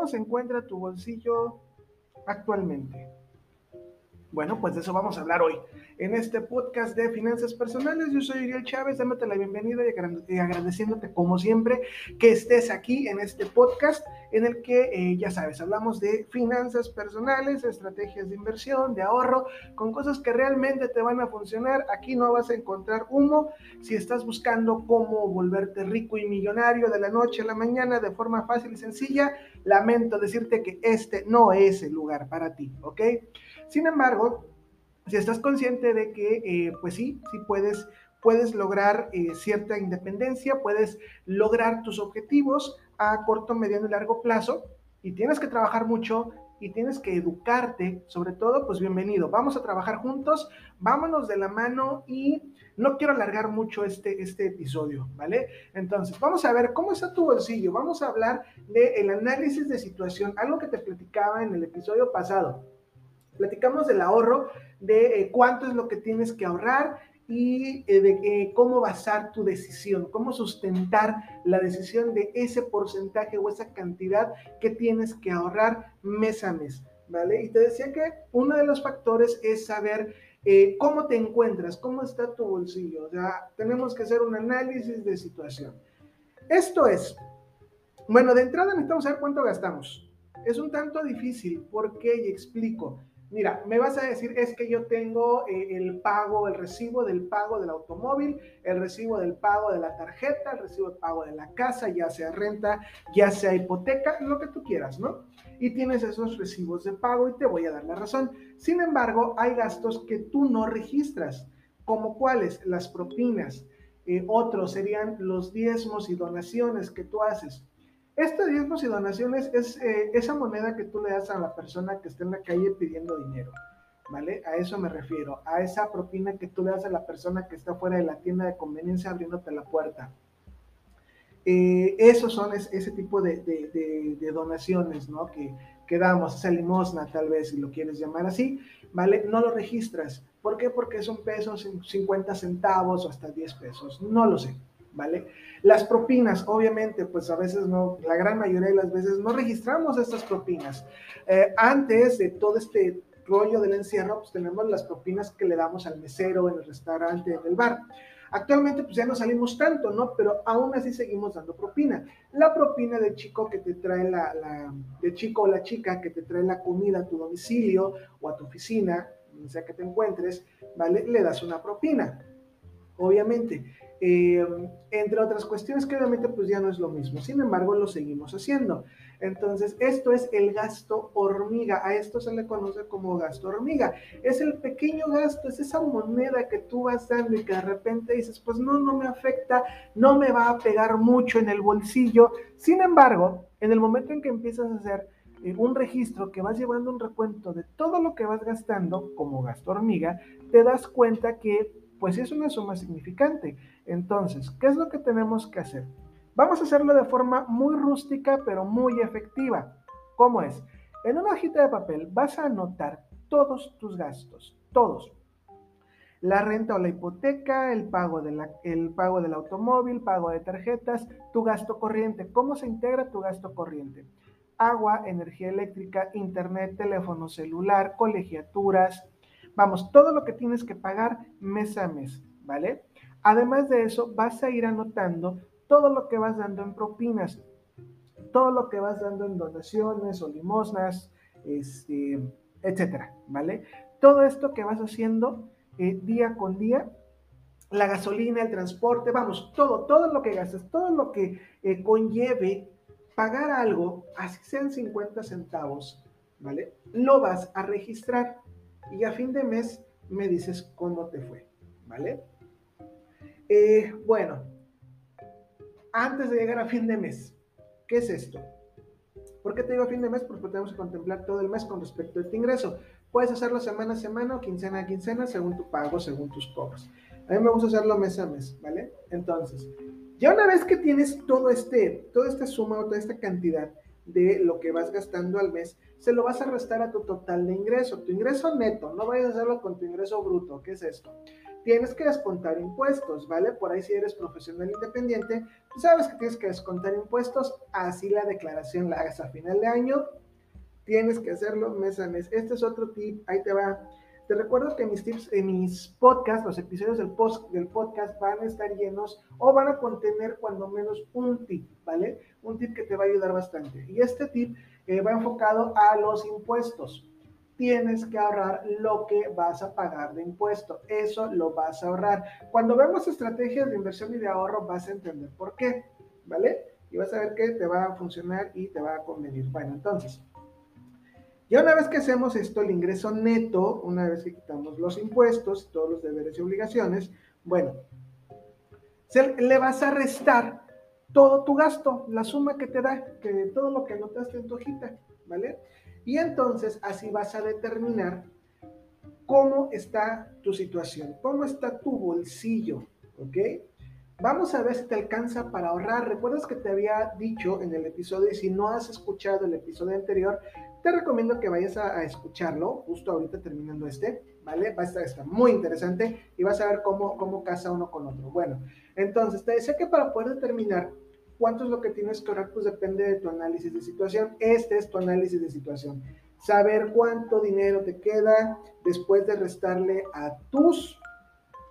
¿cómo se encuentra tu bolsillo actualmente? Bueno, pues de eso vamos a hablar hoy. En este podcast de finanzas personales, yo soy Uriel Chávez, dándote la bienvenida y agradeciéndote como siempre que estés aquí en este podcast en el que, eh, ya sabes, hablamos de finanzas personales, estrategias de inversión, de ahorro, con cosas que realmente te van a funcionar. Aquí no vas a encontrar humo. Si estás buscando cómo volverte rico y millonario de la noche a la mañana de forma fácil y sencilla, lamento decirte que este no es el lugar para ti, ¿ok? Sin embargo, si estás consciente de que, eh, pues sí, sí puedes, puedes lograr eh, cierta independencia, puedes lograr tus objetivos a corto, mediano y largo plazo, y tienes que trabajar mucho y tienes que educarte, sobre todo, pues bienvenido. Vamos a trabajar juntos, vámonos de la mano y no quiero alargar mucho este, este episodio, ¿vale? Entonces, vamos a ver cómo está tu bolsillo, vamos a hablar del análisis de situación, algo que te platicaba en el episodio pasado. Platicamos del ahorro, de eh, cuánto es lo que tienes que ahorrar y eh, de eh, cómo basar tu decisión, cómo sustentar la decisión de ese porcentaje o esa cantidad que tienes que ahorrar mes a mes, ¿vale? Y te decía que uno de los factores es saber cómo te encuentras, cómo está tu bolsillo. O sea, tenemos que hacer un análisis de situación. Esto es, bueno, de entrada necesitamos saber cuánto gastamos. Es un tanto difícil, ¿por qué? Y explico. Mira, me vas a decir, es que yo tengo eh, el pago, el recibo del pago del automóvil, el recibo del pago de la tarjeta, el recibo del pago de la casa, ya sea renta, ya sea hipoteca, lo que tú quieras, ¿no? Y tienes esos recibos de pago y te voy a dar la razón. Sin embargo, hay gastos que tú no registras, como cuáles, las propinas. Eh, otros serían los diezmos y donaciones que tú haces. Este diezmos y donaciones es eh, esa moneda que tú le das a la persona que está en la calle pidiendo dinero, ¿vale? A eso me refiero, a esa propina que tú le das a la persona que está fuera de la tienda de conveniencia abriéndote la puerta. Eh, esos son ese tipo de, donaciones, ¿no? Que, que damos, esa limosna tal vez, si lo quieres llamar así, ¿vale? No lo registras. ¿Por qué? Porque son pesos, 50 centavos o hasta 10 pesos, no lo sé. ¿Vale? Las propinas, obviamente, pues a veces no, la gran mayoría de las veces no registramos estas propinas. Eh, antes de todo este rollo del encierro, pues tenemos las propinas que le damos al mesero en el restaurante, en el bar. Actualmente pues ya no salimos tanto, ¿no? Pero aún así seguimos dando propina. La propina del chico que te trae la, la del chico o la chica que te trae la comida a tu domicilio o a tu oficina, donde sea que te encuentres, ¿vale? Le das una propina, obviamente. Eh, entre otras cuestiones que obviamente pues ya no es lo mismo. Sin embargo, lo seguimos haciendo. Entonces, esto es el gasto hormiga. A esto se le conoce como gasto hormiga. Es el pequeño gasto, es esa moneda que tú vas dando y que de repente dices, pues no, no me afecta, no me va a pegar mucho en el bolsillo. Sin embargo, en el momento en que empiezas a hacer eh, un registro que vas llevando un recuento de todo lo que vas gastando como gasto hormiga, te das cuenta que pues es una suma significante. Entonces, ¿qué es lo que tenemos que hacer? Vamos a hacerlo de forma muy rústica, pero muy efectiva. ¿Cómo es? En una hojita de papel vas a anotar todos tus gastos, todos. La renta o la hipoteca, el pago, de el pago del automóvil, pago de tarjetas, tu gasto corriente. ¿Cómo se integra tu gasto corriente? Agua, energía eléctrica, internet, teléfono celular, colegiaturas, Vamos, todo lo que tienes que pagar mes a mes, ¿vale? Además de eso, vas a ir anotando todo lo que vas dando en propinas, todo lo que vas dando en donaciones o limosnas, este, etcétera, ¿vale? Todo esto que vas haciendo eh, día con día, la gasolina, el transporte, vamos, todo, todo lo que gastas, todo lo que eh, conlleve pagar algo, así sean 50 centavos, ¿vale? Lo vas a registrar y a fin de mes me dices cómo te fue, ¿vale? Eh, bueno, antes de llegar a fin de mes, ¿qué es esto? ¿Por qué te digo fin de mes? Porque tenemos que contemplar todo el mes con respecto a este ingreso. Puedes hacerlo semana a semana o quincena a quincena según tu pago, según tus cobros. A mí me gusta hacerlo mes a mes, ¿vale? Entonces, ya una vez que tienes todo este, toda esta suma o toda esta cantidad, de lo que vas gastando al mes, se lo vas a restar a tu total de ingreso, tu ingreso neto, no vayas a hacerlo con tu ingreso bruto, ¿qué es esto? Tienes que descontar impuestos, ¿vale? Por ahí si eres profesional independiente, sabes que tienes que descontar impuestos, así la declaración la hagas a final de año, tienes que hacerlo mes a mes. Este es otro tip, ahí te va. Te recuerdo que mis tips, en mis podcasts, los episodios del, post, del podcast van a estar llenos o van a contener cuando menos un tip, ¿vale? Un tip que te va a ayudar bastante. Y este tip eh, va enfocado a los impuestos. Tienes que ahorrar lo que vas a pagar de impuesto. Eso lo vas a ahorrar. Cuando vemos estrategias de inversión y de ahorro, vas a entender por qué, ¿vale? Y vas a ver que te va a funcionar y te va a convenir. Bueno, entonces, ya una vez que hacemos esto, el ingreso neto, una vez que quitamos los impuestos, todos los deberes y obligaciones, bueno, se, le vas a restar todo tu gasto, la suma que te da, que todo lo que anotaste en tu hojita, ¿vale? Y entonces así vas a determinar cómo está tu situación, cómo está tu bolsillo, ¿ok? Vamos a ver si te alcanza para ahorrar. Recuerdas que te había dicho en el episodio, y si no has escuchado el episodio anterior, te recomiendo que vayas a, escucharlo justo ahorita terminando este, ¿vale? Va a estar, muy interesante y vas a ver cómo, cómo casa uno con otro. Bueno, entonces te decía que para poder determinar cuánto es lo que tienes que ahorrar, pues depende de tu análisis de situación. Este es tu análisis de situación. Saber cuánto dinero te queda después de restarle a tus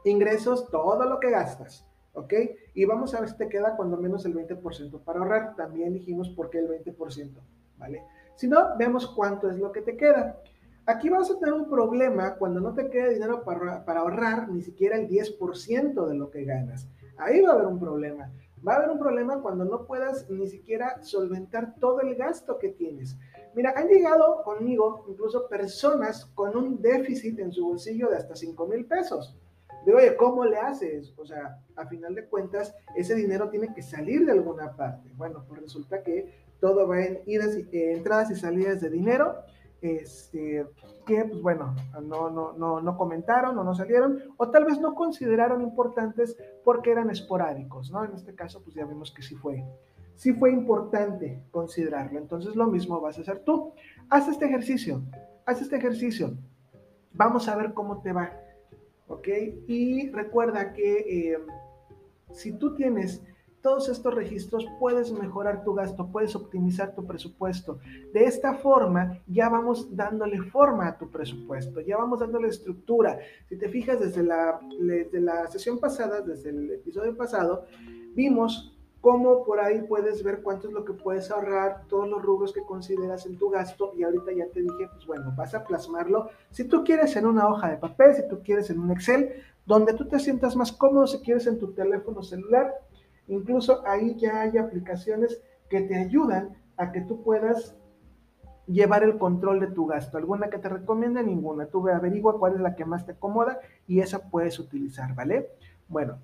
ingresos todo lo que gastas. ¿ok? Y vamos a ver si te queda cuando menos el 20% para ahorrar. También dijimos por qué el 20%, ¿vale? Si no, vemos cuánto es lo que te queda. Aquí vas a tener un problema cuando no te queda dinero para, para ahorrar ni siquiera el 10% de lo que ganas. Ahí va a haber un problema. Va a haber un problema cuando no puedas ni siquiera solventar todo el gasto que tienes. Mira, han llegado conmigo incluso personas con un déficit en su bolsillo de hasta 5 mil pesos. Digo, oye, ¿cómo le haces? O sea, a final de cuentas, ese dinero tiene que salir de alguna parte. Bueno, pues resulta que todo va en y, eh, entradas y salidas de dinero, este, que, pues bueno, no, no, no, no comentaron o no salieron, o tal vez no consideraron importantes porque eran esporádicos, ¿no? En este caso, pues ya vimos que sí fue, sí fue importante considerarlo. Entonces, lo mismo vas a hacer tú. Haz este ejercicio, haz este ejercicio. Vamos a ver cómo te va ¿ok? Y recuerda que eh, si tú tienes todos estos registros, puedes mejorar tu gasto, puedes optimizar tu presupuesto. De esta forma, ya vamos dándole forma a tu presupuesto, ya vamos dándole estructura. Si te fijas desde la, desde la sesión pasada, desde el episodio pasado, vimos cómo por ahí puedes ver cuánto es lo que puedes ahorrar, todos los rubros que consideras en tu gasto y ahorita ya te dije, pues bueno, vas a plasmarlo. Si tú quieres en una hoja de papel, si tú quieres en un Excel, donde tú te sientas más cómodo, si quieres en tu teléfono celular, incluso ahí ya hay aplicaciones que te ayudan a que tú puedas llevar el control de tu gasto. ¿Alguna que te recomiende? Ninguna. Tú ve, averigua cuál es la que más te acomoda y esa puedes utilizar, ¿vale? Bueno,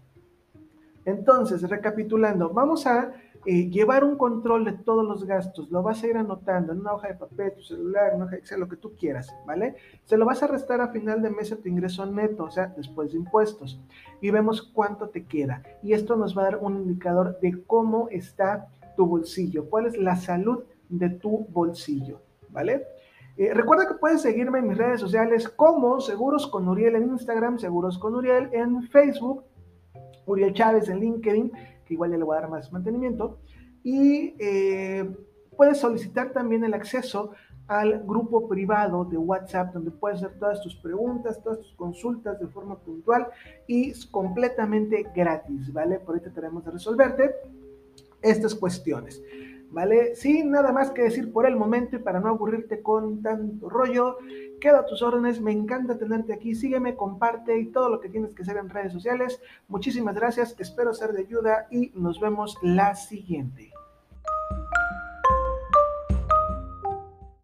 entonces, recapitulando, vamos a eh, llevar un control de todos los gastos. Lo vas a ir anotando en una hoja de papel, tu celular, en una hoja de Excel, lo que tú quieras, ¿vale? Se lo vas a restar a final de mes a tu ingreso neto, o sea, después de impuestos. Y vemos cuánto te queda. Y esto nos va a dar un indicador de cómo está tu bolsillo, cuál es la salud de tu bolsillo, ¿vale? Eh, recuerda que puedes seguirme en mis redes sociales como Seguros con Uriel en Instagram, Seguros con Uriel en Facebook Uriel Chávez en LinkedIn, que igual le voy a dar más mantenimiento. Y eh, puedes solicitar también el acceso al grupo privado de WhatsApp, donde puedes hacer todas tus preguntas, todas tus consultas de forma puntual y completamente gratis, ¿vale? Por ahí trataremos de resolverte estas cuestiones. ¿Vale? Sin nada más que decir por el momento y para no aburrirte con tanto rollo, quedo a tus órdenes, me encanta tenerte aquí, sígueme, comparte y todo lo que tienes que hacer en redes sociales. Muchísimas gracias, espero ser de ayuda y nos vemos la siguiente.